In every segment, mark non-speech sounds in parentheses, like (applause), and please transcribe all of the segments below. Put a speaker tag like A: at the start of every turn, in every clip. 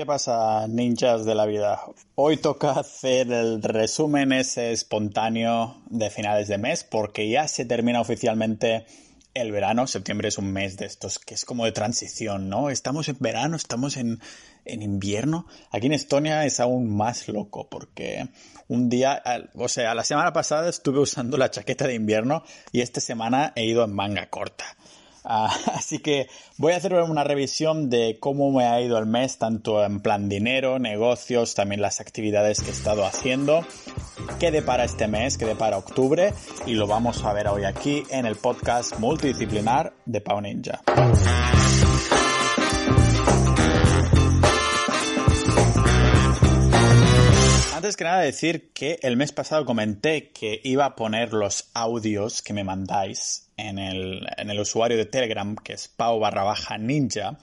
A: ¿Qué pasa, ninjas de la vida? Hoy toca hacer el resumen ese espontáneo de finales de mes porque ya se termina oficialmente el verano. Septiembre es un mes de estos que es como de transición, ¿no? Estamos en verano, estamos en, en invierno. Aquí en Estonia es aún más loco porque un día, o sea, la semana pasada estuve usando la chaqueta de invierno y esta semana he ido en manga corta. Ah, (laughs) así que voy a hacer una revisión de cómo me ha ido el mes, tanto en plan dinero, negocios, también las actividades que he estado haciendo, qué depara este mes, qué depara octubre, y lo vamos a ver hoy aquí en el podcast multidisciplinar de Pau Ninja. Antes que nada decir que el mes pasado comenté que iba a poner los audios que me mandáis en el, usuario de Telegram, que es pau barra baja ninja,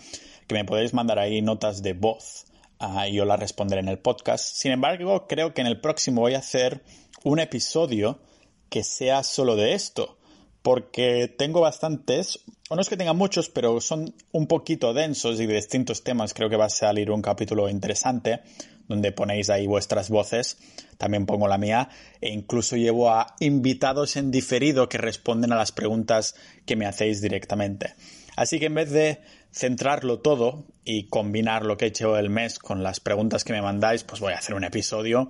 A: que me podéis mandar ahí notas de voz ah, y yo las responderé en el podcast. Sin embargo, creo que en el próximo voy a hacer un episodio que sea solo de esto, porque tengo bastantes, o no es que tenga muchos, pero son un poquito densos y de distintos temas. Creo que va a salir un capítulo interesante donde ponéis ahí vuestras voces, también pongo la mía, e incluso llevo a invitados en diferido que responden a las preguntas que me hacéis directamente. Así que en vez de centrarlo todo y combinar lo que he hecho el mes con las preguntas que me mandáis, pues voy a hacer un episodio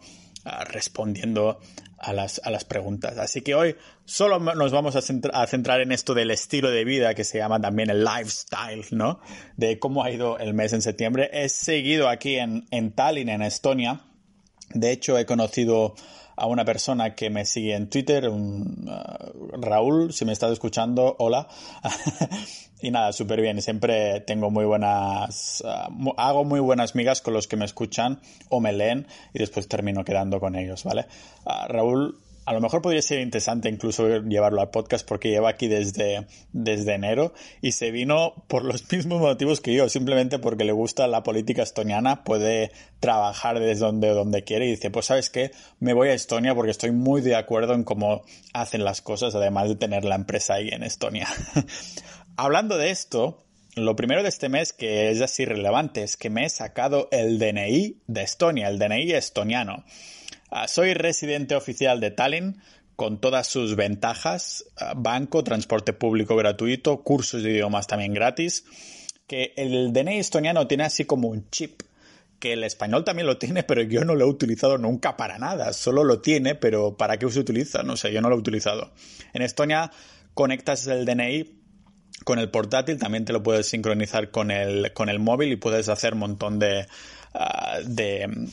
A: respondiendo a las, a las preguntas. Así que hoy solo nos vamos a, centrar en esto del estilo de vida que se llama también el lifestyle, ¿no? De cómo ha ido el mes en septiembre. He seguido aquí en, en Tallinn, en Estonia. De hecho, he conocido a una persona que me sigue en Twitter, un, uh, Raúl, si me estás escuchando, hola. (laughs) y nada, súper bien. Siempre tengo muy buenas, uh, hago muy buenas migas con los que me escuchan o me leen y después termino quedando con ellos, ¿vale? Uh, Raúl a lo mejor podría ser interesante incluso llevarlo al podcast porque lleva aquí desde, desde enero y se vino por los (laughs) mismos motivos que yo, simplemente porque le gusta la política estoniana, puede trabajar desde donde, donde quiere y dice, pues sabes qué, me voy a Estonia porque estoy muy de acuerdo en cómo hacen las cosas, además de tener la empresa ahí en Estonia. (laughs) Hablando de esto, lo primero de este mes que es así relevante es que me he sacado el DNI de Estonia, el DNI estoniano. Ah, soy residente oficial de Tallinn con todas sus ventajas, ah, banco, transporte público gratuito, cursos de idiomas también gratis, que el DNI estoniano tiene así como un chip, que el español también lo tiene, (laughs) pero yo no lo he utilizado nunca para nada, solo lo tiene, pero ¿para qué se utiliza? No sé, yo no lo he utilizado. En Estonia conectas el DNI con el portátil, también te lo puedes sincronizar con el, con el móvil y puedes hacer un montón de, ah, de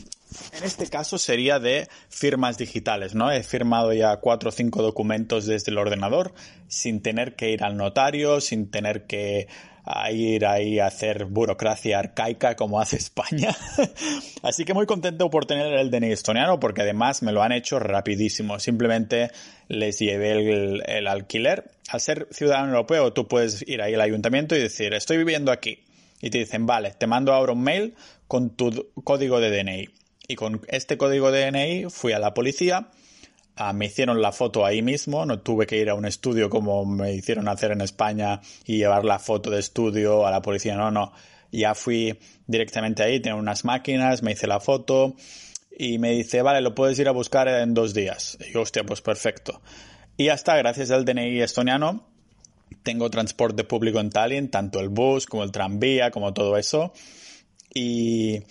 A: en este caso sería de firmas digitales, ¿no? He firmado ya cuatro o cinco documentos desde el ordenador sin tener que ir al notario, sin tener que ah, ir ahí a hacer burocracia arcaica como hace España. (laughs) Así que muy contento por tener el DNI estoniano porque además me lo han hecho rapidísimo. Simplemente les llevé el, el alquiler. Al ser ciudadano europeo tú puedes ir ahí al ayuntamiento y decir estoy viviendo aquí. Y te dicen, vale, te mando ahora un mail con tu código de DNI y con este código DNI fui a la policía, ah, me hicieron la foto ahí mismo, no tuve que ir a un estudio como me hicieron hacer en España y llevar la foto de estudio a la policía, no, no. Ya fui directamente ahí, tengo unas máquinas, me hice la foto y me dice, vale, lo puedes ir a buscar en dos días. Y yo, hostia, pues perfecto. Y ya está, gracias al DNI estoniano, tengo transporte público en Tallinn, tanto el bus como el tranvía, como todo eso. Y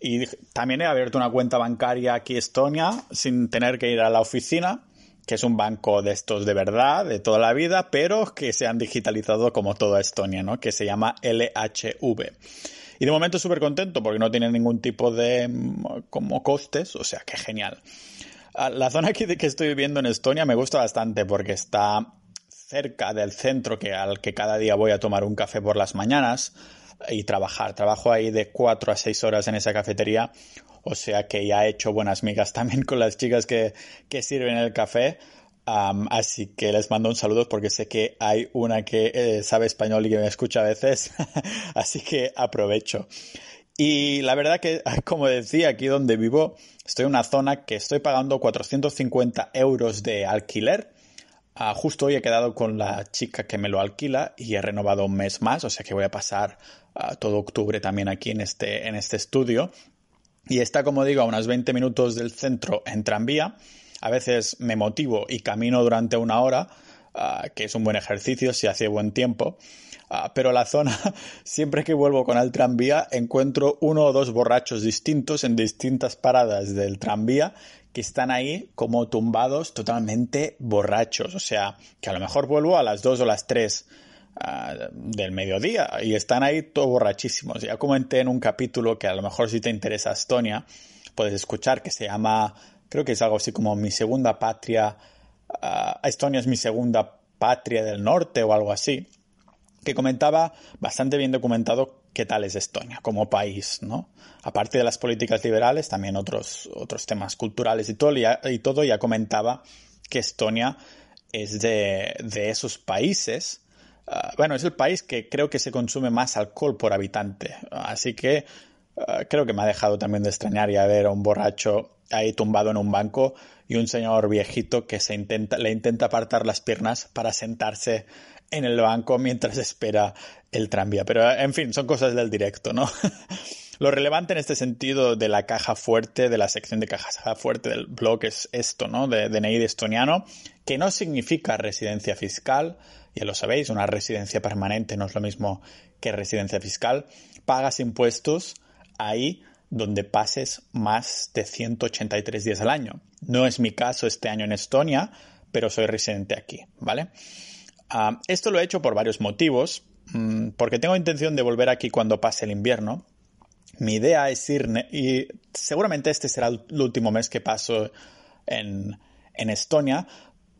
A: y también he abierto una cuenta bancaria aquí en Estonia sin tener que ir a la oficina, que es un banco de estos de verdad, de toda la vida, pero que se han digitalizado como toda Estonia, ¿no? Que se llama LHV. Y de momento súper contento porque no tiene ningún tipo de mm, como costes, o sea, que genial. Ah, la zona aquí de que estoy viviendo en Estonia me gusta bastante porque está cerca del centro que, al que cada día voy a tomar un café por las mañanas y trabajar. Trabajo ahí de cuatro a seis horas en esa cafetería, o sea que ya he hecho buenas migas (laughs) también con las chicas que, que sirven el café. así que les mando un saludo porque sé que hay una que eh, sabe español y que me escucha a veces, (laughs) así que aprovecho. Y la verdad que, (laughs) como decía, aquí donde vivo, estoy en una zona que estoy pagando 450 euros de alquiler Ah, justo hoy he quedado con la chica que me lo alquila y he renovado un mes más, o sea que voy a pasar ah, todo octubre también aquí en este, en este estudio. Y está, como digo, a unos 20 minutos del centro en tranvía. A veces me motivo y camino durante una hora, ah, que es un buen ejercicio si hace buen tiempo. pero la zona, (laughs) siempre que vuelvo con el tranvía, encuentro uno o dos borrachos distintos en distintas paradas del tranvía que están ahí como tumbados totalmente borrachos. O sea, que a lo mejor vuelvo a las 2 o las 3 ah, del mediodía y están ahí todos borrachísimos. Ya comenté en un capítulo que a lo mejor si te interesa Estonia, puedes escuchar que se llama, creo que es algo así como mi segunda patria, ah, Estonia es mi segunda patria del norte o algo así, que comentaba bastante bien documentado qué tal es Estonia como país, ¿no? Aparte de las políticas liberales, también otros, otros temas culturales y todo, y todo, ya comentaba que Estonia es de, esos países. Ah, bueno, es el país que creo que se consume más alcohol por habitante. Así que ah, creo que me ha dejado también de extrañar ya ver a un borracho ahí tumbado en un banco y un señor viejito que se intenta, le intenta apartar las piernas para sentarse en el banco mientras espera el tranvía. Pero, en fin, son cosas del directo, ¿no? (laughs) Lo relevante en este sentido de la caja fuerte, de la sección de caja fuerte del blog es esto, ¿no? De DNI de estoniano, que no significa residencia fiscal, ya lo sabéis, una residencia permanente no es lo mismo que residencia fiscal. Pagas impuestos ahí donde pases más de 183 días al año. No es mi caso este año en Estonia, pero soy residente aquí, ¿vale? Ah, esto lo he hecho por varios motivos, mm, porque tengo intención de volver aquí cuando pase el invierno. Mi idea es ir, y seguramente este será el último mes que paso en, Estonia,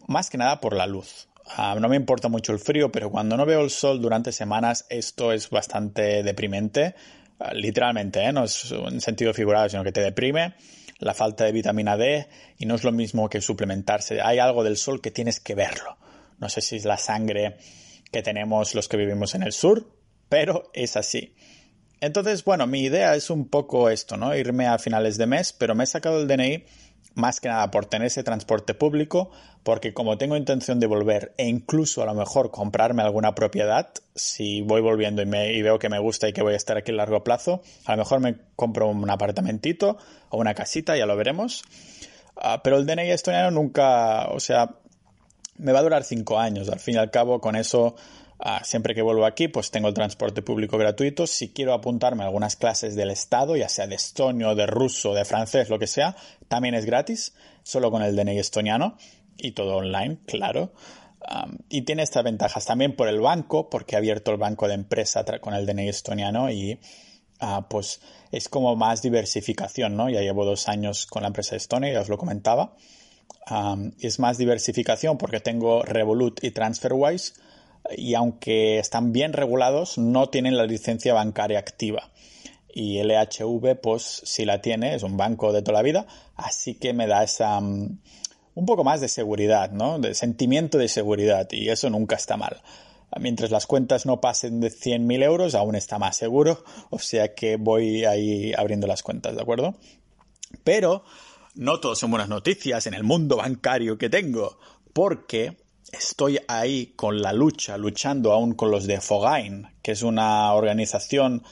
A: más que nada por la luz. Ah, no me importa mucho el frío, pero cuando no veo el sol durante semanas, esto es bastante deprimente. Ah, literalmente, ¿eh? no es en sentido figurado, sino que te deprime la falta de vitamina D y no es lo mismo que suplementarse. Hay algo del sol que tienes que verlo. No sé si es la sangre que tenemos los que vivimos en el sur, pero es así. Entonces, bueno, mi idea es un poco esto, ¿no? Irme a finales de mes, pero me he sacado el DNI más que nada por tener ese transporte público, porque como tengo intención de volver e incluso a lo mejor comprarme alguna propiedad, si voy volviendo y, y veo que me gusta y que voy a estar aquí a largo plazo, a lo mejor me compro un apartamentito o una casita, ya lo veremos. Ah, pero el DNI estoniano nunca, o sea, me va a durar cinco años. Al fin y al cabo, con eso, ah, siempre que vuelvo aquí, pues tengo el transporte público gratuito. Si quiero apuntarme a algunas clases del Estado, ya sea de estonio, de ruso, de francés, lo que sea, también es gratis, solo con el DNI estoniano y todo online, claro. y tiene estas ventajas también por el banco, porque he abierto el banco de empresa con el DNI estoniano y ah, pues es como más diversificación, ¿no? Ya llevo dos años con la empresa Estonia, ya os lo comentaba es más diversificación porque tengo Revolut y TransferWise y aunque están bien regulados no tienen la licencia bancaria activa. Y LHV pues si la tiene, es un banco de toda la vida, así que me da esa un poco más de seguridad, ¿no? De sentimiento de seguridad y eso nunca está mal. Mientras las cuentas no pasen de 100.000 euros, aún está más seguro, o sea que voy ahí abriendo las cuentas, ¿de acuerdo? Pero no todos son buenas noticias en el mundo bancario que tengo, porque estoy ahí con la lucha, luchando aún con los de Fogain, que es una organización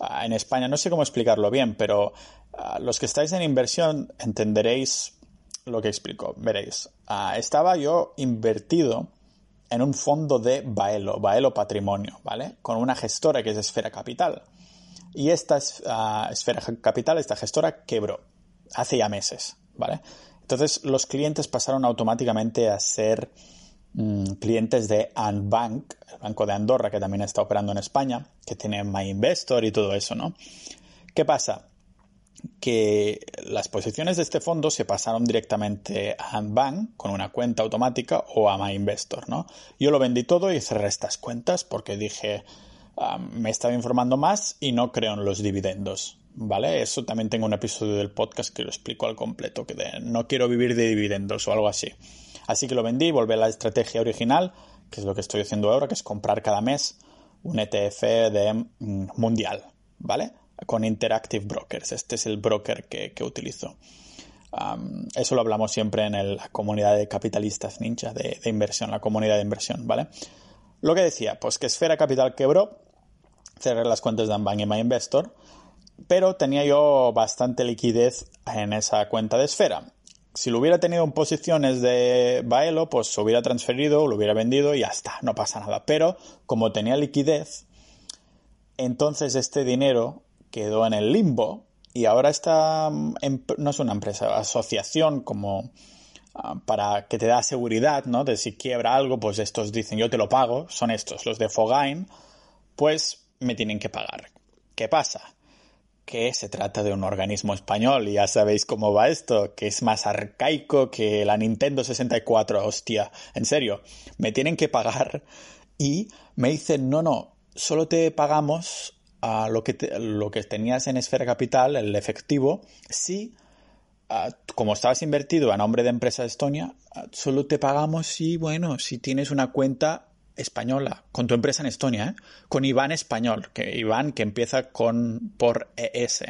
A: ah, en España, no sé cómo explicarlo bien, pero ah, los que estáis en inversión entenderéis lo que explico, veréis. Ah, estaba yo invertido en un fondo de Baelo, Baelo Patrimonio, ¿vale? Con una gestora que es Esfera Capital. Y esta Esfera Capital, esta gestora, quebró hace ya meses, ¿vale? Entonces los clientes pasaron automáticamente a ser mm, clientes de Anbank, el banco de Andorra que también está operando en España, que tiene MyInvestor y todo eso, ¿no? ¿Qué pasa? Que las posiciones de este fondo se pasaron directamente a Anbank con una cuenta automática o a MyInvestor, ¿no? Yo lo vendí todo y cerré estas cuentas porque dije, ah, me estaba informando más y no creo en los dividendos. ¿Vale? Eso también tengo un episodio del podcast que lo explico al completo, que no quiero vivir de dividendos o algo así. Así que lo vendí, volví a la estrategia original, que es lo que estoy haciendo ahora, que es comprar cada mes un ETF de mm, mundial, ¿vale? Con Interactive Brokers. Este es el broker que, utilizo. eso lo hablamos siempre en la comunidad de capitalistas ninja de, de, inversión, la comunidad de inversión, ¿vale? Lo que decía, pues que Esfera Capital quebró, cerré las cuentas de Unbank y MyInvestor, pero tenía yo bastante liquidez en esa cuenta de Esfera. Si lo hubiera tenido en posiciones de Baelo, pues hubiera transferido, lo hubiera vendido y ya está, no pasa nada. Pero como tenía liquidez, entonces este dinero quedó en el limbo y ahora está, no es una empresa, asociación como ah, para que te da seguridad, ¿no? De si quiebra algo, pues estos dicen yo te lo pago, son estos, los de Fogain, pues me tienen que pagar. ¿Qué pasa? Que se trata de un organismo español y ya sabéis cómo va esto, que es más arcaico que la Nintendo 64, hostia, en serio, me tienen que pagar y me dicen, no, no, solo te pagamos a lo que, lo que tenías en Esfera Capital, el efectivo, si, como estabas invertido a nombre de empresa Estonia, solo te pagamos si, bueno, si tienes una cuenta española, con tu empresa en Estonia, ¿eh? con Iván español, que Iván que empieza con por ES.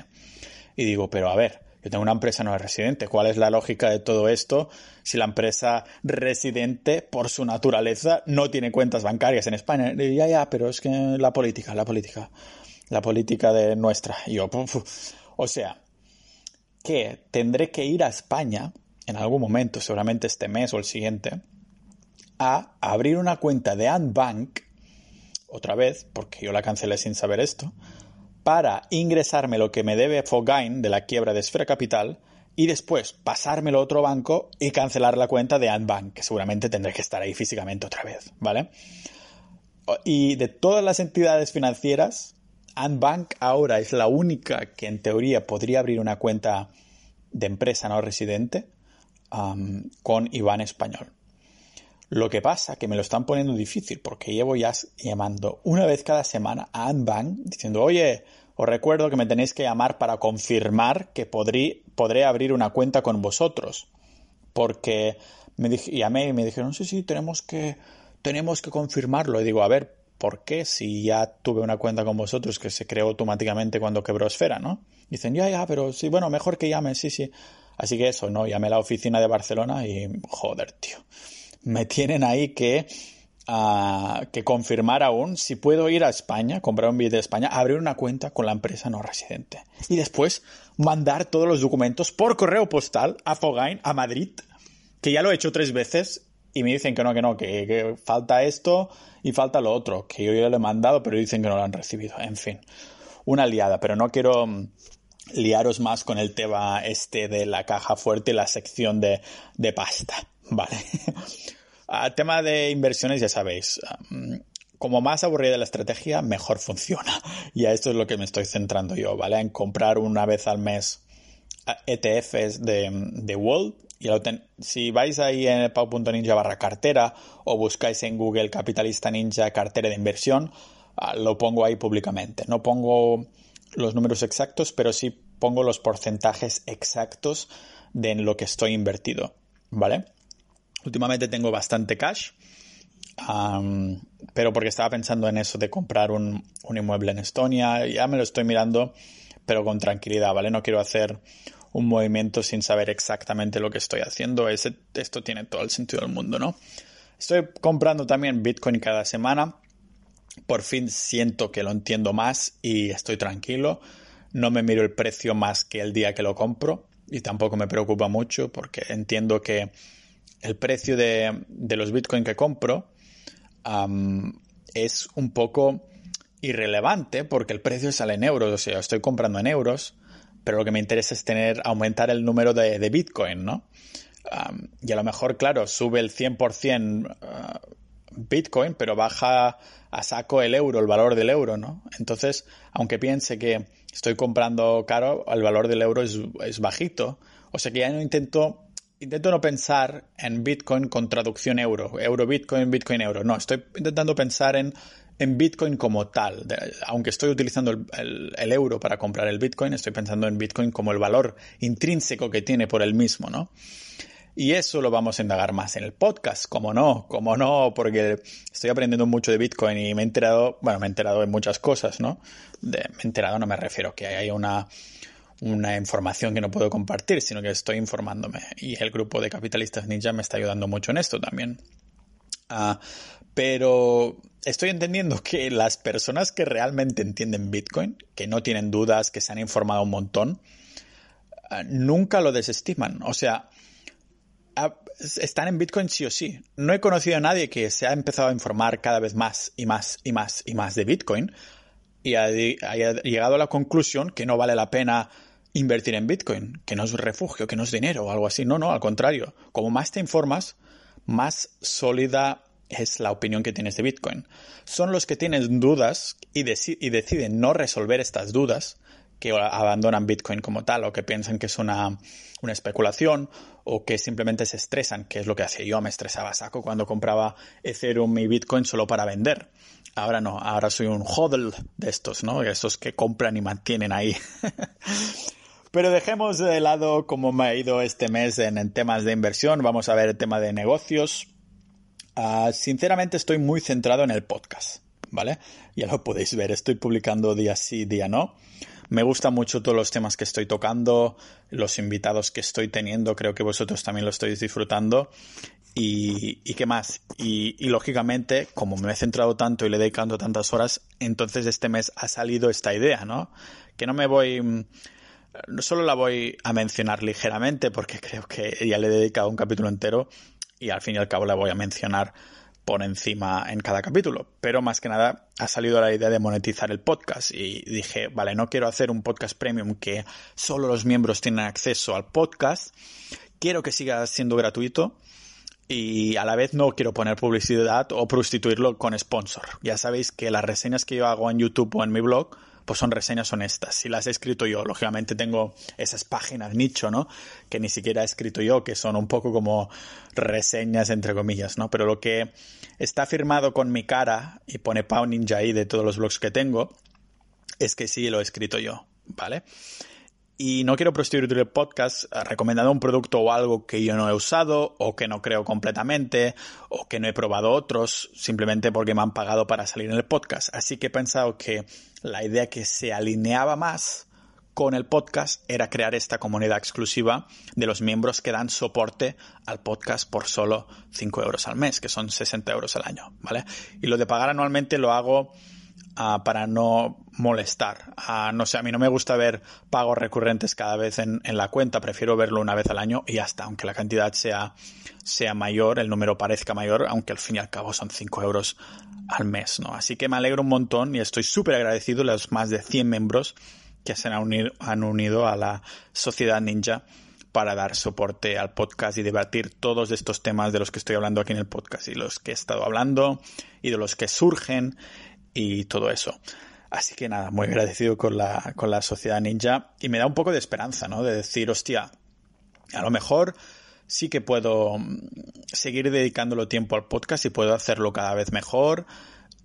A: Y digo, pero a ver, yo tengo una empresa no residente, ¿cuál es la lógica de todo esto si la empresa residente, por su naturaleza, no tiene cuentas bancarias en España? Y ya, ya, pero es que la política, la política la política de nuestra. yo, o sea, que tendré que ir a España en algún momento, seguramente este mes o el siguiente, a abrir una cuenta de Antbank, otra vez, porque yo la cancelé sin saber esto, para ingresarme lo que me debe Fogain de la quiebra de Esfera Capital y después pasármelo a otro banco y cancelar la cuenta de Antbank, que seguramente tendré que estar ahí físicamente otra vez, ¿vale? Y de todas las entidades financieras, Antbank ahora es la única que en teoría podría abrir una cuenta de empresa no residente con Iván Español. Lo que pasa que me lo están poniendo difícil porque llevo ya llamando una vez cada semana a Antbank diciendo, oye, os recuerdo que me tenéis que llamar para confirmar que podré, podré abrir una cuenta con vosotros. Porque me dije, llamé y me dijeron, sí, sí, tenemos que, tenemos que confirmarlo. Y digo, a ver, ¿por qué si ya tuve una cuenta con vosotros que se creó automáticamente cuando quebró Esfera, ¿no? Dicen, ya, ya, pero sí, bueno, mejor que llame, sí, sí. Así que eso, ¿no? Llamé a la oficina de Barcelona y, joder, tío, me tienen ahí que, uh, que confirmar aún si puedo ir a España, comprar un billete de España, abrir una cuenta con la empresa no residente. Y después mandar todos los documentos por correo postal a Fogain, a Madrid, que ya lo he hecho tres veces y me dicen que no, que no, que, falta esto y falta lo otro, que yo ya lo he mandado, pero dicen que no lo han recibido. En fin, una liada, pero no quiero mm, liaros más con el tema este de la caja fuerte y la sección de, de pasta, ¿vale? A (laughs) tema de inversiones, ya sabéis, mm, como más aburrida la estrategia, mejor funciona. (laughs) Y a esto es lo que me estoy centrando yo, ¿vale? En comprar una vez al mes ETFs de, de World si vais ahí en pau.ninja barra cartera o buscáis en Google Capitalista Ninja cartera de inversión, ah, lo pongo ahí públicamente. No pongo los números exactos, pero sí pongo los porcentajes exactos de lo que estoy invertido. ¿Vale? Últimamente tengo bastante cash, pero porque estaba pensando en eso de comprar un, un inmueble en Estonia. Ya me lo estoy mirando, pero con tranquilidad, ¿vale? No quiero hacer un movimiento sin saber exactamente lo que estoy haciendo. Ese, esto tiene todo el sentido del mundo, ¿no? Estoy comprando también Bitcoin cada semana. Por fin siento que lo entiendo más y estoy tranquilo. No me miro el precio más que el día que lo compro y tampoco me preocupa mucho porque entiendo que el precio de, los Bitcoin que compro es un poco irrelevante porque el precio sale en euros, o sea, estoy comprando en euros pero lo que me interesa es tener, aumentar el número de, Bitcoin, ¿no? y a lo mejor, claro, sube el 100% ah, Bitcoin, pero baja a saco el euro, el valor del euro, ¿no? Entonces, aunque piense que estoy comprando caro, el valor del euro es, es bajito. O sea que ya no intento intento no pensar en Bitcoin con traducción euro, euro Bitcoin, Bitcoin euro. No, estoy intentando pensar en en Bitcoin como tal. aunque estoy utilizando el, euro para comprar el Bitcoin, estoy pensando en Bitcoin como el valor intrínseco que tiene por el mismo, ¿no? Y eso lo vamos a indagar más en el podcast, como no, como no, porque estoy aprendiendo mucho de Bitcoin y me he enterado, bueno, me he enterado de muchas cosas, ¿no? me he enterado, no me refiero que hay una, una información que no puedo compartir, sino que estoy informándome. Y el grupo de capitalistas ninja me está ayudando mucho en esto también. Ah, pero estoy entendiendo que las personas que realmente entienden Bitcoin, que no tienen dudas, que se han informado un montón, ah, nunca lo desestiman. O sea, ah, están en Bitcoin sí o sí. No he conocido a nadie que se ha empezado a informar cada vez más y más y más y más de Bitcoin y haya llegado a la conclusión que no vale la pena invertir en Bitcoin, que no es refugio, que no es dinero o algo así. No, no, al contrario. Como más te informas, más sólida es la opinión que tienes de Bitcoin. Son los que tienen dudas y, y deciden no resolver estas dudas que abandonan Bitcoin como tal o que piensan que es una, una, especulación o que simplemente se estresan, que es lo que hacía yo, me estresaba saco cuando compraba Ethereum y Bitcoin solo para vender. Ahora no, ahora soy un hodl de estos, ¿no? Esos que compran y mantienen ahí. (laughs) Pero dejemos de lado cómo me ha ido este mes en, temas de inversión. Vamos a ver el tema de negocios. Ah, sinceramente estoy muy centrado en el podcast, ¿vale? Ya lo podéis ver, estoy publicando día sí, día no. Me gustan mucho todos los temas que estoy tocando, los invitados que estoy teniendo, creo que vosotros también lo estáis disfrutando. Y, qué más. Y, y, lógicamente, como me he centrado tanto y le he dedicado tantas horas, entonces este mes ha salido esta idea, ¿no? Que no me voy, no solo la voy a mencionar ligeramente porque creo que ya le he dedicado un capítulo entero y al fin y al cabo la voy a mencionar por encima en cada capítulo. Pero más que nada ha salido la idea de monetizar el podcast y dije, vale, no quiero hacer un podcast premium que solo los miembros tienen acceso al podcast. Quiero que siga siendo gratuito y a la vez no quiero poner publicidad o prostituirlo con sponsor. Ya sabéis que las reseñas que yo hago en YouTube o en mi blog pues son reseñas honestas. Si las he escrito yo, lógicamente tengo esas páginas nicho, ¿no? Que ni siquiera he escrito yo, que son un poco como reseñas entre comillas, ¿no? Pero lo que está firmado con mi cara y pone Pau Ninja ahí de todos los blogs que tengo, es que sí lo he escrito yo, ¿vale? Y no quiero prostituir el podcast eh, recomendando un producto o algo que yo no he usado o que no creo completamente o que no he probado otros simplemente porque me han pagado para salir en el podcast. Así que he pensado que la idea que se alineaba más con el podcast era crear esta comunidad exclusiva de los miembros que dan soporte al podcast por solo 5 euros al mes, que son 60 euros al año, ¿vale? Y lo de pagar anualmente lo hago para no molestar. no sé, a mí no me gusta ver pagos recurrentes cada vez en, la cuenta, prefiero verlo una vez al año y hasta, aunque la cantidad sea, sea mayor, el número parezca mayor, aunque al fin y al cabo son 5 euros al mes, ¿no? Así que me alegro un montón y estoy súper agradecido a los más de 100 miembros que se han unido, han unido a la Sociedad Ninja para dar soporte al podcast y debatir todos estos temas de los que estoy hablando aquí en el podcast y los que he estado hablando y de los que surgen y todo eso. Así que nada, muy agradecido con la, con la sociedad ninja y me da un poco de esperanza, ¿no? De decir, hostia, a lo mejor sí que puedo mm, seguir dedicándolo tiempo al podcast y puedo hacerlo cada vez mejor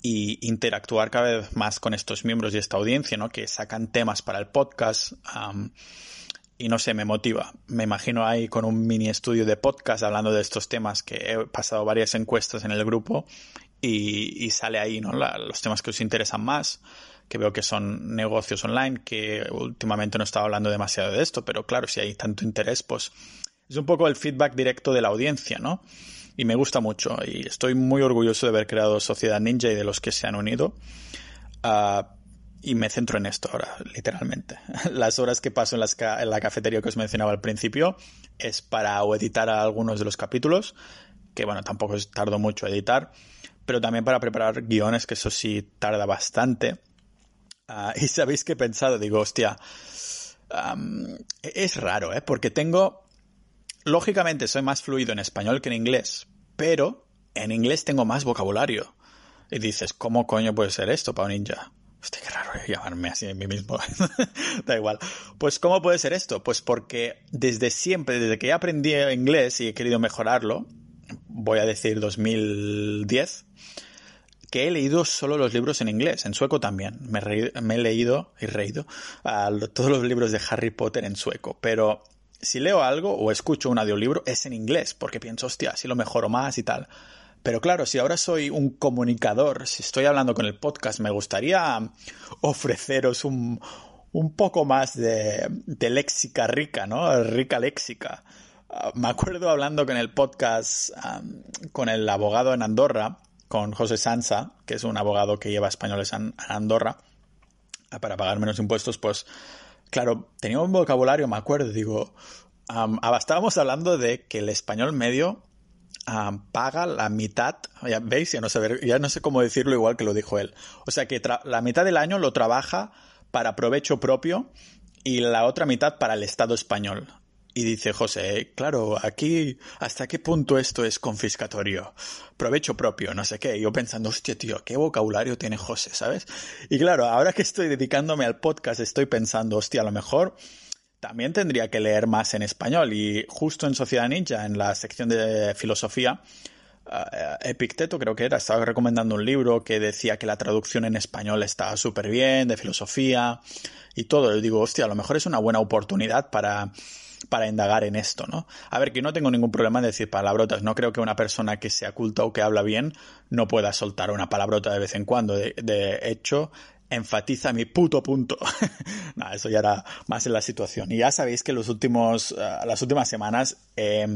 A: y interactuar cada vez más con estos miembros y esta audiencia, ¿no? Que sacan temas para el podcast. y no sé, me motiva. Me imagino ahí con un mini estudio de podcast hablando de estos temas que he pasado varias encuestas en el grupo y, sale ahí ¿no? los temas que os interesan más, que veo que son negocios online, que últimamente no estaba hablando demasiado de esto, pero claro, si hay tanto interés, pues es un poco el feedback directo de la audiencia, ¿no? Y me gusta mucho y estoy muy orgulloso de haber creado Sociedad Ninja y de los que se han unido. Ah, y me centro en esto ahora, literalmente. (laughs) Las horas que paso en, en, la cafetería que os mencionaba al principio es para editar algunos de los capítulos, que bueno, tampoco tardo mucho editar, pero también para preparar guiones, que eso sí tarda bastante. Ah, (laughs) y sabéis que he pensado, digo, hostia, es raro, ¿eh? Porque tengo, lógicamente soy más fluido en español que en inglés, pero en inglés tengo más vocabulario. Y dices, ¿cómo coño puede ser esto para un ninja? Hostia, qué raro llamarme así a mí mismo. (laughs) da igual. Pues, ¿cómo puede ser esto? Pues porque desde siempre, desde que aprendí inglés y he querido mejorarlo, voy a decir 2010, que he leído solo los libros en inglés, en sueco también. Me, he leído y reído a todos los libros de Harry Potter en sueco, pero si leo algo o escucho un audiolibro es en inglés, porque pienso, hostia, si lo mejoro más y tal. Pero claro, si ahora soy un comunicador, si estoy hablando con el podcast, me gustaría ofreceros un, un poco más de, de léxica rica, ¿no? Rica léxica. Ah, me acuerdo hablando con el podcast con el abogado en Andorra, con José Sansa, que es un abogado que lleva españoles a Andorra ah, para pagar menos impuestos, pues claro, tenía un vocabulario, me acuerdo, digo, estábamos hablando de que el español medio paga la mitad, ya veis, ya no, sé, ya no sé cómo decirlo igual que lo dijo él. O sea que la mitad del año lo trabaja para provecho propio y la otra mitad para el Estado español. Y dice José, claro, aquí, ¿hasta qué punto esto es confiscatorio? Provecho propio, no sé qué. Yo pensando, hostia, tío, qué vocabulario tiene José, ¿sabes? Y claro, ahora que estoy dedicándome al podcast, estoy pensando, hostia, a lo mejor también tendría que leer más en español. Y justo en Sociedad Ninja, en la sección de filosofía, uh, Epicteto creo que era, estaba recomendando un libro que decía que la traducción en español estaba súper bien, de filosofía y todo. Yo digo, hostia, a lo mejor es una buena oportunidad para para indagar en esto, ¿no? A ver, que no tengo ningún problema en decir palabrotas. No creo que una persona que sea culta o que habla bien no pueda soltar una palabrota de vez en cuando. De, hecho, enfatiza mi puto punto. (laughs) no, eso ya era más en la situación. Y ya sabéis que los últimos, eh, las últimas semanas he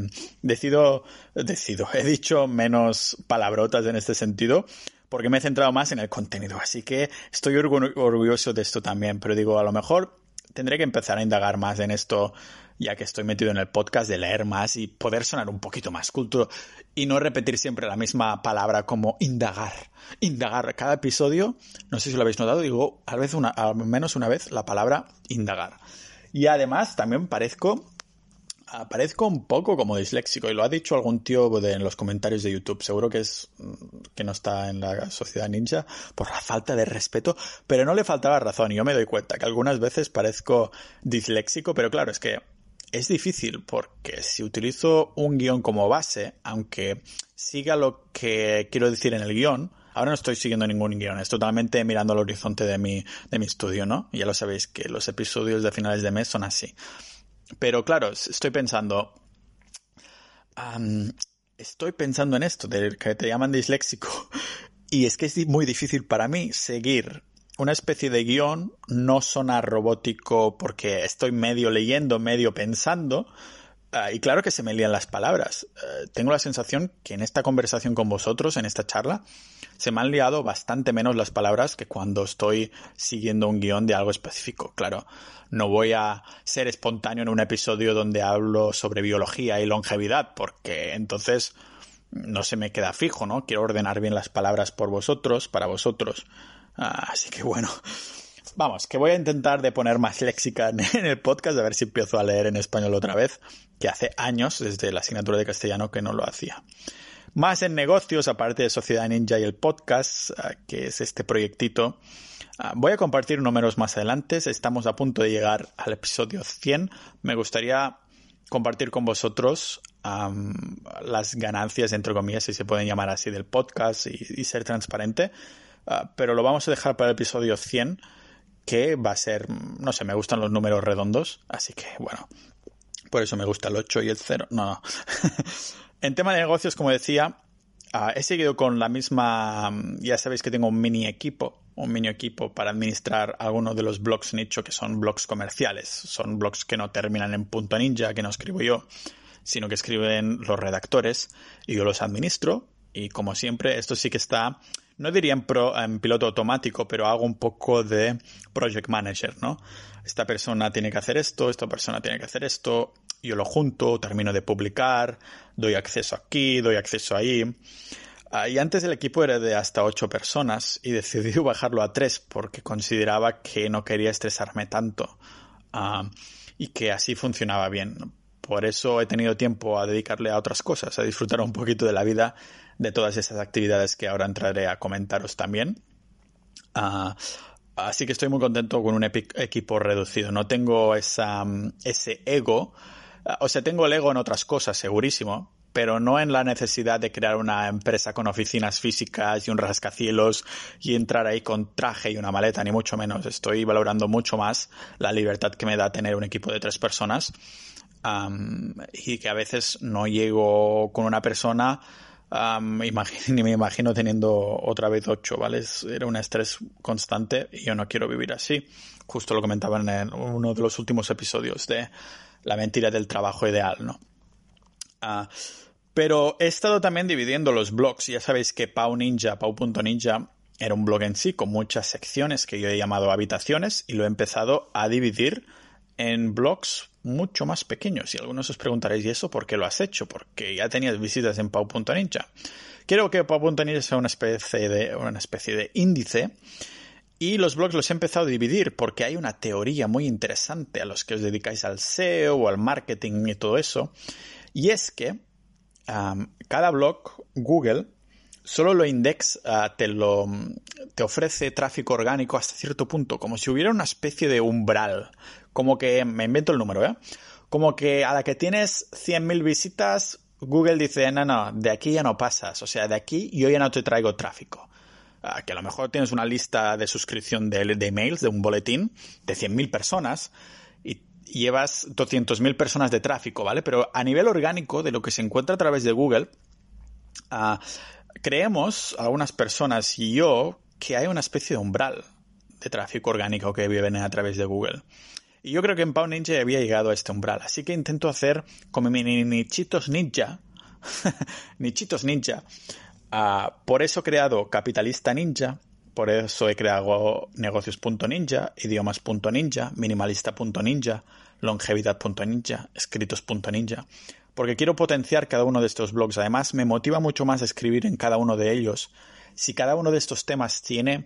A: decido, decido, he dicho menos palabrotas en este sentido porque me he centrado más en el contenido. Así que estoy orgulloso de esto también. Pero digo, a lo mejor tendré que empezar a indagar más en esto ya que estoy metido en el podcast, de leer más y poder sonar un poquito más culto y no repetir siempre la misma palabra como indagar. Indagar. Cada episodio, no sé si lo habéis notado, digo a vez una, al menos una vez la palabra indagar. Y además también parezco parezco un poco como disléxico y lo ha dicho algún tío en los comentarios de YouTube. Seguro que es que no está en la sociedad ninja por la falta de respeto, pero no le faltaba razón y yo me doy cuenta que algunas veces parezco disléxico, pero claro, es que es difícil porque si utilizo un guion como base, aunque siga lo que quiero decir en el guion, ahora no estoy siguiendo ningún guion, es totalmente mirando al horizonte de mi, de mi estudio, ¿no? Ya lo sabéis que los episodios de finales de mes son así. Pero claro, estoy pensando... estoy pensando en esto, de que te llaman disléxico. (laughs) Y es que es muy difícil para mí seguir una especie de guion, no sonar robótico porque estoy medio leyendo, medio pensando. Ah, y claro que se me lían las palabras. Eh, tengo la sensación que en esta conversación con vosotros, en esta charla, se me han liado bastante menos las palabras que cuando estoy siguiendo un guion de algo específico. Claro, no voy a ser espontáneo en un episodio donde hablo sobre biología y longevidad, porque entonces no se me queda fijo, ¿no? Quiero ordenar bien las palabras por vosotros, para vosotros. Ah, así que bueno, vamos, que voy a intentar de poner más léxica en el podcast, a ver si empiezo a leer en español otra vez, que hace años, desde la asignatura de castellano, que no lo hacía. Más en negocios, aparte de Sociedad Ninja y el podcast, ah, que es este proyectito. Ah, voy a compartir números más adelante. Estamos a punto de llegar al episodio 100. Me gustaría compartir con vosotros las ganancias, entre comillas, si se pueden llamar así, del podcast y ser transparente. Ah, pero lo vamos a dejar para el episodio 100, que va a ser, no sé, me gustan los números redondos, así que bueno, por eso me gusta el 8 y el 0. No, no. (laughs) en tema de negocios, como decía, ah, he seguido con la misma, ya sabéis que tengo un mini equipo, un mini equipo para administrar algunos de los blogs nicho que son blogs comerciales, son blogs que no terminan en punto ninja, que no escribo yo, sino que escriben los redactores y yo los administro y como siempre esto sí que está no diría en, piloto automático, pero hago un poco de project manager, ¿no? Esta persona tiene que hacer esto, esta persona tiene que hacer esto, yo lo junto, termino de publicar, doy acceso aquí, doy acceso ahí. Ah, y antes el equipo era de hasta ocho personas y decidí (laughs) bajarlo a tres porque consideraba que no quería estresarme tanto ah, y que así funcionaba bien. Por eso he tenido tiempo a dedicarle a otras cosas, a disfrutar un poquito de la vida de todas esas actividades que ahora entraré a comentaros también. Ah, así que estoy muy contento con un equipo reducido. No tengo esa, ese ego. Ah, o sea, tengo el ego en otras cosas, segurísimo, pero no en la necesidad de crear una empresa con oficinas físicas y un rascacielos y entrar ahí con traje y una maleta, ni mucho menos. Estoy valorando mucho más la libertad que me da tener un equipo de tres personas y que a veces no llego con una persona (laughs) ni me imagino teniendo otra vez ocho, ¿vale? Era un estrés constante y yo no quiero vivir así. Justo lo comentaban en uno de los últimos episodios de La mentira del trabajo ideal, ¿no? Ah, pero he estado también dividiendo los blogs. Ya sabéis que Pau Ninja, Pau.ninja, era un blog en sí con muchas secciones que yo he llamado habitaciones y lo he empezado a dividir en blogs mucho más pequeños. Y algunos os preguntaréis, ¿y eso por qué lo has hecho? Porque ya tenías visitas en Pau.ninja. Quiero que Pau.ninja sea una especie de, una especie de índice y los blogs los he empezado a dividir porque hay una teoría muy interesante a los que os dedicáis al SEO o al marketing y todo eso. Y es que cada blog, Google, solo lo indexa, te lo te ofrece tráfico orgánico hasta cierto punto, como si hubiera una especie de umbral. Como que, me invento el número, ¿eh? Como que a la que tienes 100.000 visitas, Google dice, no, no, de aquí ya no pasas. O sea, de aquí yo ya no te traigo tráfico. Ah, que a lo mejor tienes una lista de suscripción de, de emails, de un boletín, de 100.000 personas, y llevas 200.000 personas de tráfico, ¿vale? Pero a nivel orgánico, de lo que se encuentra a través de Google, uh, creemos, algunas personas y yo, que hay una especie de umbral de tráfico orgánico que viven a través de Google. Y yo creo que en Pau Ninja había llegado a este umbral. Así que intento hacer como mi nichitos ninja. (laughs) nichitos ninja. Uh, por eso he creado Capitalista Ninja. Por eso he creado negocios.ninja, idiomas.ninja, minimalista.ninja, longevidad.ninja, escritos.ninja. Porque quiero potenciar cada uno de estos blogs. Además, me motiva mucho más escribir en cada uno de ellos. Si cada uno de estos temas tiene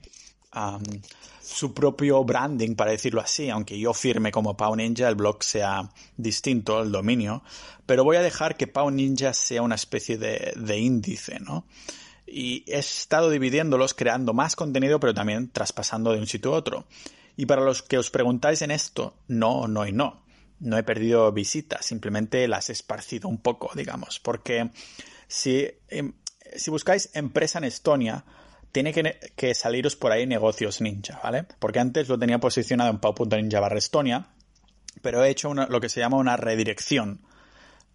A: su propio branding, para decirlo así, aunque yo firme como Pau Ninja, el blog sea distinto, el dominio, pero voy a dejar que Pau Ninja sea una especie de, de índice, ¿no? Y he estado dividiéndolos, creando más contenido, pero también traspasando de un sitio a otro. Y para los que os preguntáis en esto, no, no y no. No he perdido visitas, simplemente las he esparcido un poco, digamos. Porque si, em, si buscáis empresa en Estonia, tiene que, saliros por ahí negocios ninja, ¿vale? Porque antes lo tenía posicionado en pau.ninja barra Estonia, pero he hecho lo que se llama una redirección.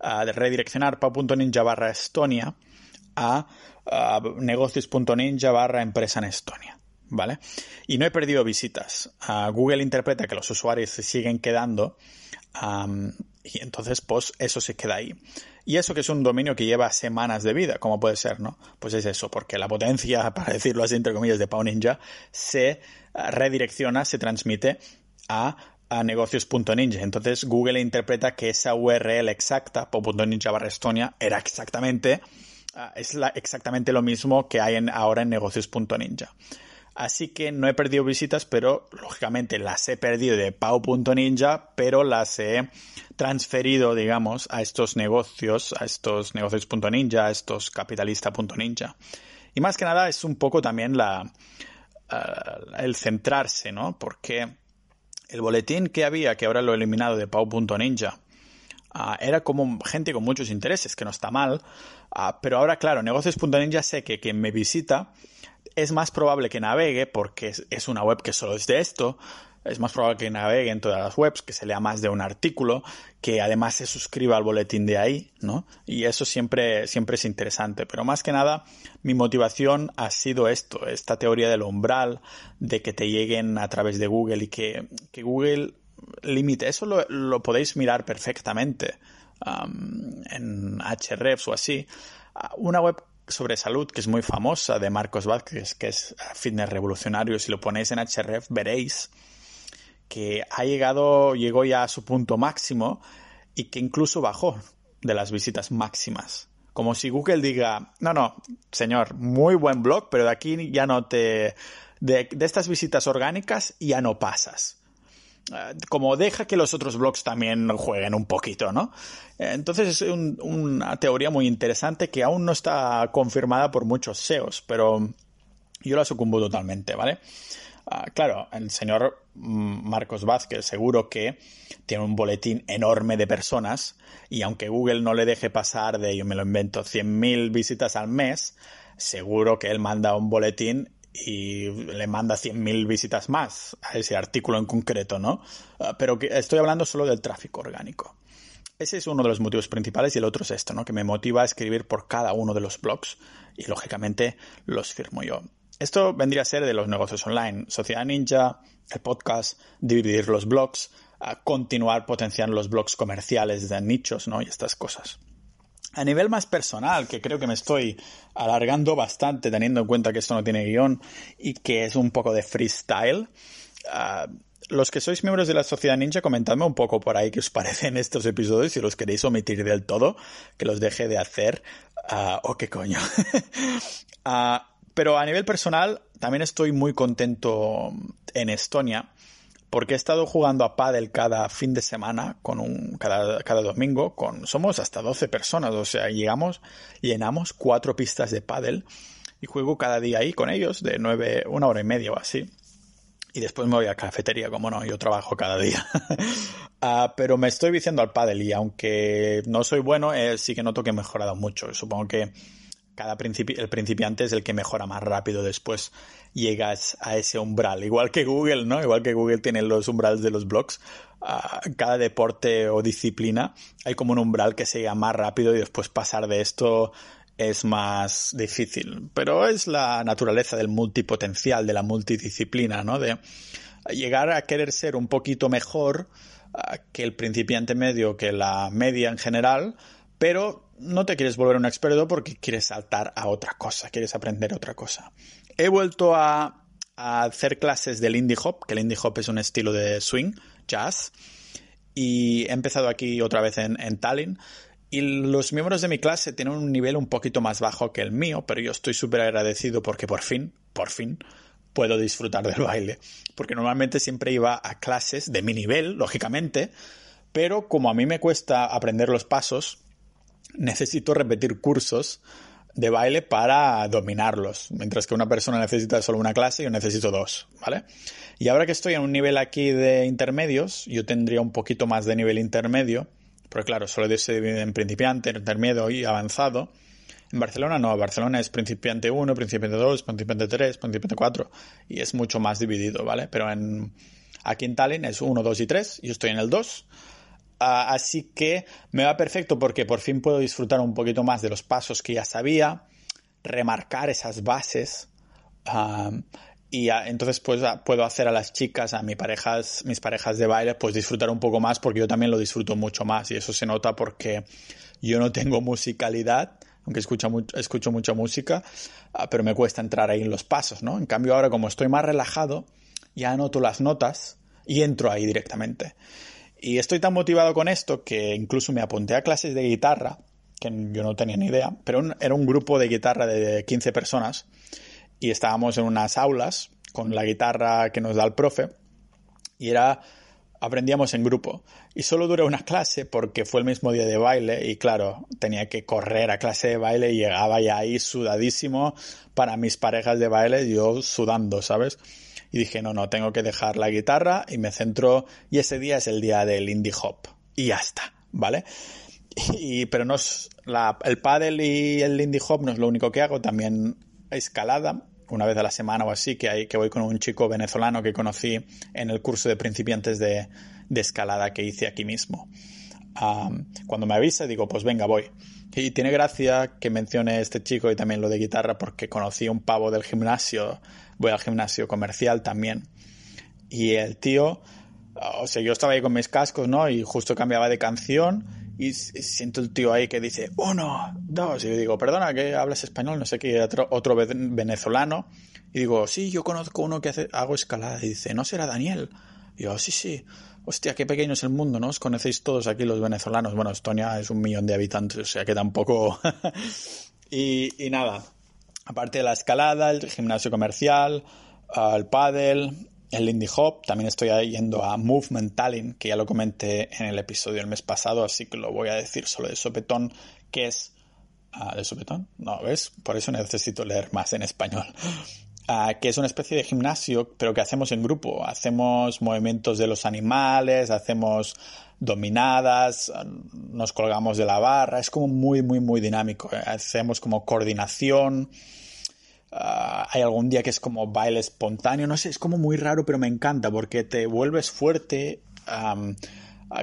A: Uh, de redireccionar pau.ninja barra Estonia a, negocios.ninja barra empresa en Estonia. ¿Vale? Y no he perdido visitas. Google interpreta que los usuarios se siguen quedando y entonces pues eso se queda ahí. Y eso que es un dominio que lleva semanas de vida, como puede ser, ¿no? Pues es eso, porque la potencia, (laughs) para decirlo así entre comillas, de Pau Ninja se redirecciona, se transmite a a negocios.ninja. Entonces Google interpreta que esa URL exacta, pau.ninja barra Estonia, era exactamente, ah, es exactamente lo mismo que hay en, ahora en negocios.ninja. Así que no he perdido visitas, pero lógicamente las he perdido de pau.ninja, pero las he transferido, digamos, a estos negocios, a estos negocios.ninja, a estos capitalista.ninja. Y más que nada es un poco también la, uh, el centrarse, ¿no? Porque el boletín que había, que ahora lo he eliminado de pau.ninja, uh, era como gente con muchos intereses, que no está mal, uh, pero ahora, claro, negocios.ninja sé que quien me visita es más probable que navegue, porque es, una web que solo es de esto, es más probable que navegue en todas las webs, que se lea más de un artículo, que además se suscriba al boletín de ahí, ¿no? Y eso siempre, siempre es interesante. Pero más que nada, mi motivación ha sido esto, esta teoría del umbral, de que te lleguen a través de Google y que, Google limite. Eso lo, podéis mirar perfectamente en Hrefs o así. Una web sobre salud que es muy famosa de Marcos Vázquez, que es Fitness Revolucionario. Si lo ponéis en Href veréis que ha llegado, llegó ya a su punto máximo y que incluso bajó de las visitas máximas. Como si Google diga, no, no, señor, muy buen blog, pero de aquí ya no te... De, de estas visitas orgánicas ya no pasas. Eh, como deja que los otros blogs también jueguen un poquito, ¿no? Eh, entonces es una teoría muy interesante que aún no está confirmada por muchos SEOs, pero yo la sucumbo totalmente, ¿vale? Ah, claro, el señor mm, Marcos Vázquez seguro que tiene un boletín enorme de personas y aunque Google no le deje pasar de, yo me lo invento, 100.000 visitas al mes, seguro que él manda un boletín y le manda 100.000 visitas más a ese artículo en concreto, ¿no? Ah, pero que estoy hablando solo del tráfico orgánico. ese es uno de los motivos principales y el otro es esto, ¿no? Que me motiva a escribir por cada uno de los blogs y lógicamente los firmo yo. Esto vendría a ser de los negocios online, Sociedad Ninja, el podcast, dividir los blogs, a continuar potenciando los blogs comerciales de nichos, ¿no? Y estas cosas. A nivel más personal, que creo que me estoy alargando bastante teniendo en cuenta que esto no tiene guion y que es un poco de freestyle, uh, los que sois miembros de la Sociedad Ninja, comentadme un poco por ahí qué os (laughs) parecen estos episodios, si los queréis omitir del todo, que los deje de hacer, uh, o qué coño. uh, (laughs) pero a nivel personal, también estoy muy contento en Estonia, porque he estado jugando a pádel cada fin de semana, con un, cada, cada domingo, con, somos hasta 12 personas, o sea, llegamos, llenamos cuatro pistas de pádel, y juego cada día ahí con ellos, de nueve, una hora y media o así y después me voy a cafetería, como no, yo trabajo cada día. uh, (laughs) pero me estoy viciando al pádel y aunque no soy bueno, eh, sí que noto que he mejorado mucho. Supongo que cada el principiante es el que mejora más rápido después llegas a ese umbral. Igual que Google, ¿no? Igual que Google tiene los umbrales de los blogs. Cada deporte o disciplina hay como un umbral que se llega más rápido y después pasar de esto es más difícil, pero es la naturaleza del multipotencial, de la multidisciplina, ¿no? De llegar a querer ser un poquito mejor uh, que el principiante medio, que la media en general, pero no te quieres volver un experto porque quieres saltar a otra cosa, quieres aprender otra cosa. He vuelto a, hacer clases del indie hop, que el indie hop es un estilo de swing, jazz, y he empezado aquí otra vez en, en Tallinn y los miembros de mi clase tienen un nivel un poquito más bajo que el mío, pero yo estoy súper agradecido porque por fin, por fin, puedo disfrutar del baile. Porque normalmente siempre iba a clases de mi nivel, lógicamente, pero como a mí me cuesta aprender los pasos, necesito repetir cursos de baile para dominarlos, mientras que una persona necesita solo una clase, yo necesito dos, ¿vale? Y ahora que estoy en un nivel aquí de intermedios, yo tendría un poquito más de nivel intermedio, porque claro, solo se divide en principiante, intermedio y avanzado. En Barcelona no, Barcelona es principiante 1, principiante 2, principiante 3, principiante 4 y es mucho más dividido, ¿vale? Pero en, aquí en Tallinn es 1, 2 y 3, yo estoy en el 2. Ah, así que me va perfecto porque por fin puedo disfrutar un poquito más de los pasos que ya sabía, remarcar esas bases y entonces pues puedo hacer a las chicas, a mis parejas, mis parejas de baile, pues disfrutar un poco más porque yo también lo disfruto mucho más y eso se nota porque yo no tengo musicalidad, aunque escucho, escucho mucha música, ah, pero me cuesta entrar ahí en los pasos, ¿no? En cambio ahora como estoy más relajado, ya anoto las notas y entro ahí directamente. Y estoy tan motivado con esto que incluso me apunté a clases de guitarra, que yo no tenía ni idea, pero era un grupo de guitarra de 15 personas y estábamos en unas aulas con la guitarra que nos da el profe y era aprendíamos en grupo y solo duró una clase porque fue el mismo día de baile y claro, tenía que correr a clase de baile y llegaba ya ahí sudadísimo para mis parejas de baile, yo sudando, ¿sabes? Y dije, no, no, tengo que dejar la guitarra y me centro y ese día es el día del indie hop y ya está, ¿vale? (laughs) Y, pero no es el paddle y el indie hop no es lo único que hago, también escalada una vez a la semana o así, que, hay, que voy con un chico venezolano que conocí en el curso de principiantes de, de escalada que hice aquí mismo. cuando me avisa digo, pues venga, voy. Y tiene gracia que mencione este chico y también lo de guitarra porque conocí un pavo del gimnasio, voy al gimnasio comercial también. Y el tío, o sea, yo estaba ahí con mis cascos, ¿no? Y justo cambiaba de canción y siento el tío ahí que dice, uno, dos, y yo digo, perdona, que hablas español, no sé qué, otro, otro venezolano, y digo, sí, yo conozco uno que hace, hago escalada, y dice, ¿no será Daniel? Y yo, sí, sí, hostia, qué pequeño es el mundo, ¿no? Os conocéis todos aquí los venezolanos, bueno, Estonia es un millón de habitantes, o sea que tampoco... (laughs) y, y nada, aparte de la escalada, el gimnasio comercial, el pádel, el Lindy Hop, también estoy yendo a Movement Tallinn, que ya lo comenté en el episodio del mes pasado, así que lo voy a decir solo de sopetón, que es... Ah, ¿De sopetón? No, ¿ves? Por eso necesito leer más en español. Ah, que es una especie de gimnasio, pero que hacemos en grupo. Hacemos movimientos de los animales, hacemos dominadas, nos colgamos de la barra, es como muy, muy, muy dinámico. Hacemos como coordinación, Ah, hay algún día que es como baile espontáneo, no sé, es como muy raro, pero me encanta porque te vuelves fuerte.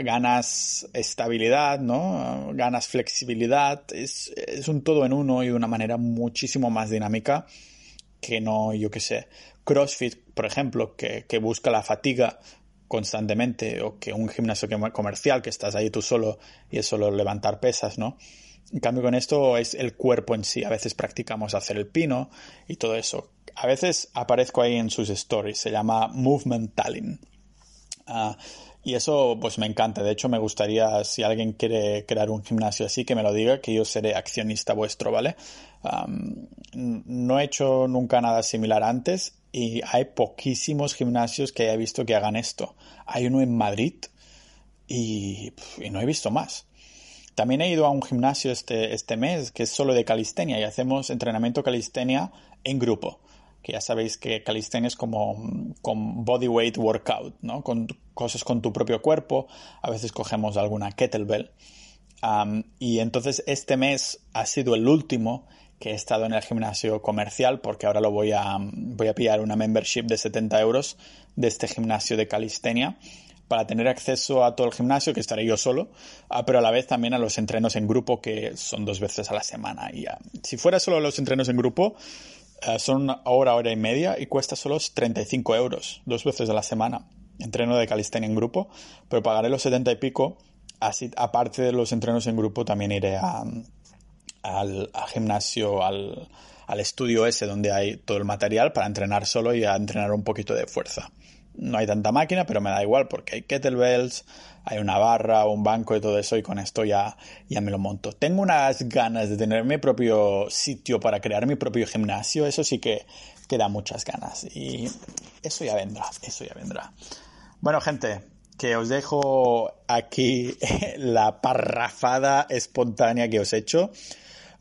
A: ganas estabilidad, ¿no? Ganas flexibilidad. Es, es un todo en uno y de una manera muchísimo más dinámica que no, yo qué sé, CrossFit, por ejemplo, que, que busca la fatiga constantemente o que un gimnasio comercial que estás ahí tú solo y es solo levantar pesas, ¿no? En cambio con esto es el cuerpo en sí. A veces practicamos hacer el pino y todo eso. A veces aparezco ahí en sus stories. Se llama Movement Talent. Ah, y eso pues me encanta. De hecho me gustaría, si alguien quiere crear un gimnasio así, que me lo diga, que yo seré accionista vuestro, ¿vale? no he hecho nunca nada similar antes y hay poquísimos gimnasios que haya visto que hagan esto. Hay uno en Madrid y, no he visto más. También he ido a un gimnasio este, este mes que es solo de calistenia y hacemos entrenamiento calistenia en grupo. Que ya sabéis que calistenia es como con bodyweight workout, ¿no? Con cosas con tu propio cuerpo. A veces cogemos alguna kettlebell. y entonces este mes ha sido el último que he estado en el gimnasio comercial porque ahora lo voy a, voy a pillar una membership de 70 euros de este gimnasio de calistenia para tener acceso a todo el gimnasio, que estaré yo solo, ah, pero a la vez también a los entrenos en grupo, que son dos veces a la semana. Y, si fuera solo los entrenos en grupo, ah, son hora, hora y media y cuesta solo 35 euros, dos veces a la semana. Entreno de calistenia en grupo, pero pagaré los 70 y pico. Así, aparte de los entrenos en grupo, también iré a, al, gimnasio, al, al, estudio ese donde hay todo el material para entrenar solo y a entrenar un poquito de fuerza. No hay tanta máquina, pero me da igual porque hay kettlebells, hay una barra, un banco y todo eso y con esto ya, ya me lo monto. Tengo unas ganas de tener mi propio sitio para crear mi propio gimnasio, eso sí que, que da muchas ganas y eso ya vendrá, eso ya vendrá. Bueno, gente, que os dejo aquí (laughs) la parrafada espontánea que os he hecho.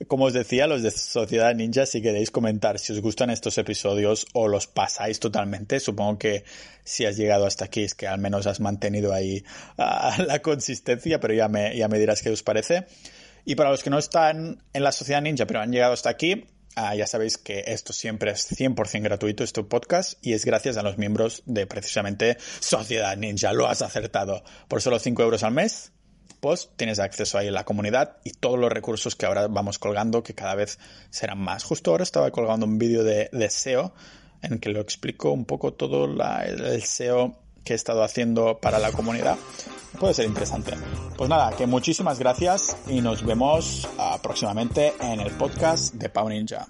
A: Como os decía, los de Sociedad Ninja, si queréis comentar si os gustan estos episodios o los pasáis totalmente, supongo que si has llegado hasta aquí es que al menos has mantenido ahí uh, (laughs) la consistencia, pero ya me, ya me dirás qué os parece. Y para los que no están en la Sociedad Ninja, pero han llegado hasta aquí, uh, ya sabéis que esto siempre es 100% gratuito, este podcast, y es gracias a los miembros de precisamente Sociedad Ninja. Lo has acertado. Por solo 5 euros al mes, pues tienes acceso ahí a la comunidad y todos los recursos que ahora vamos colgando, que cada vez serán más. Justo ahora estaba colgando un vídeo de, SEO en que lo explico un poco todo el SEO que he estado haciendo para la comunidad. Puede ser interesante. Pues nada, que muchísimas gracias y nos vemos ah, próximamente en el podcast de Pau Ninja.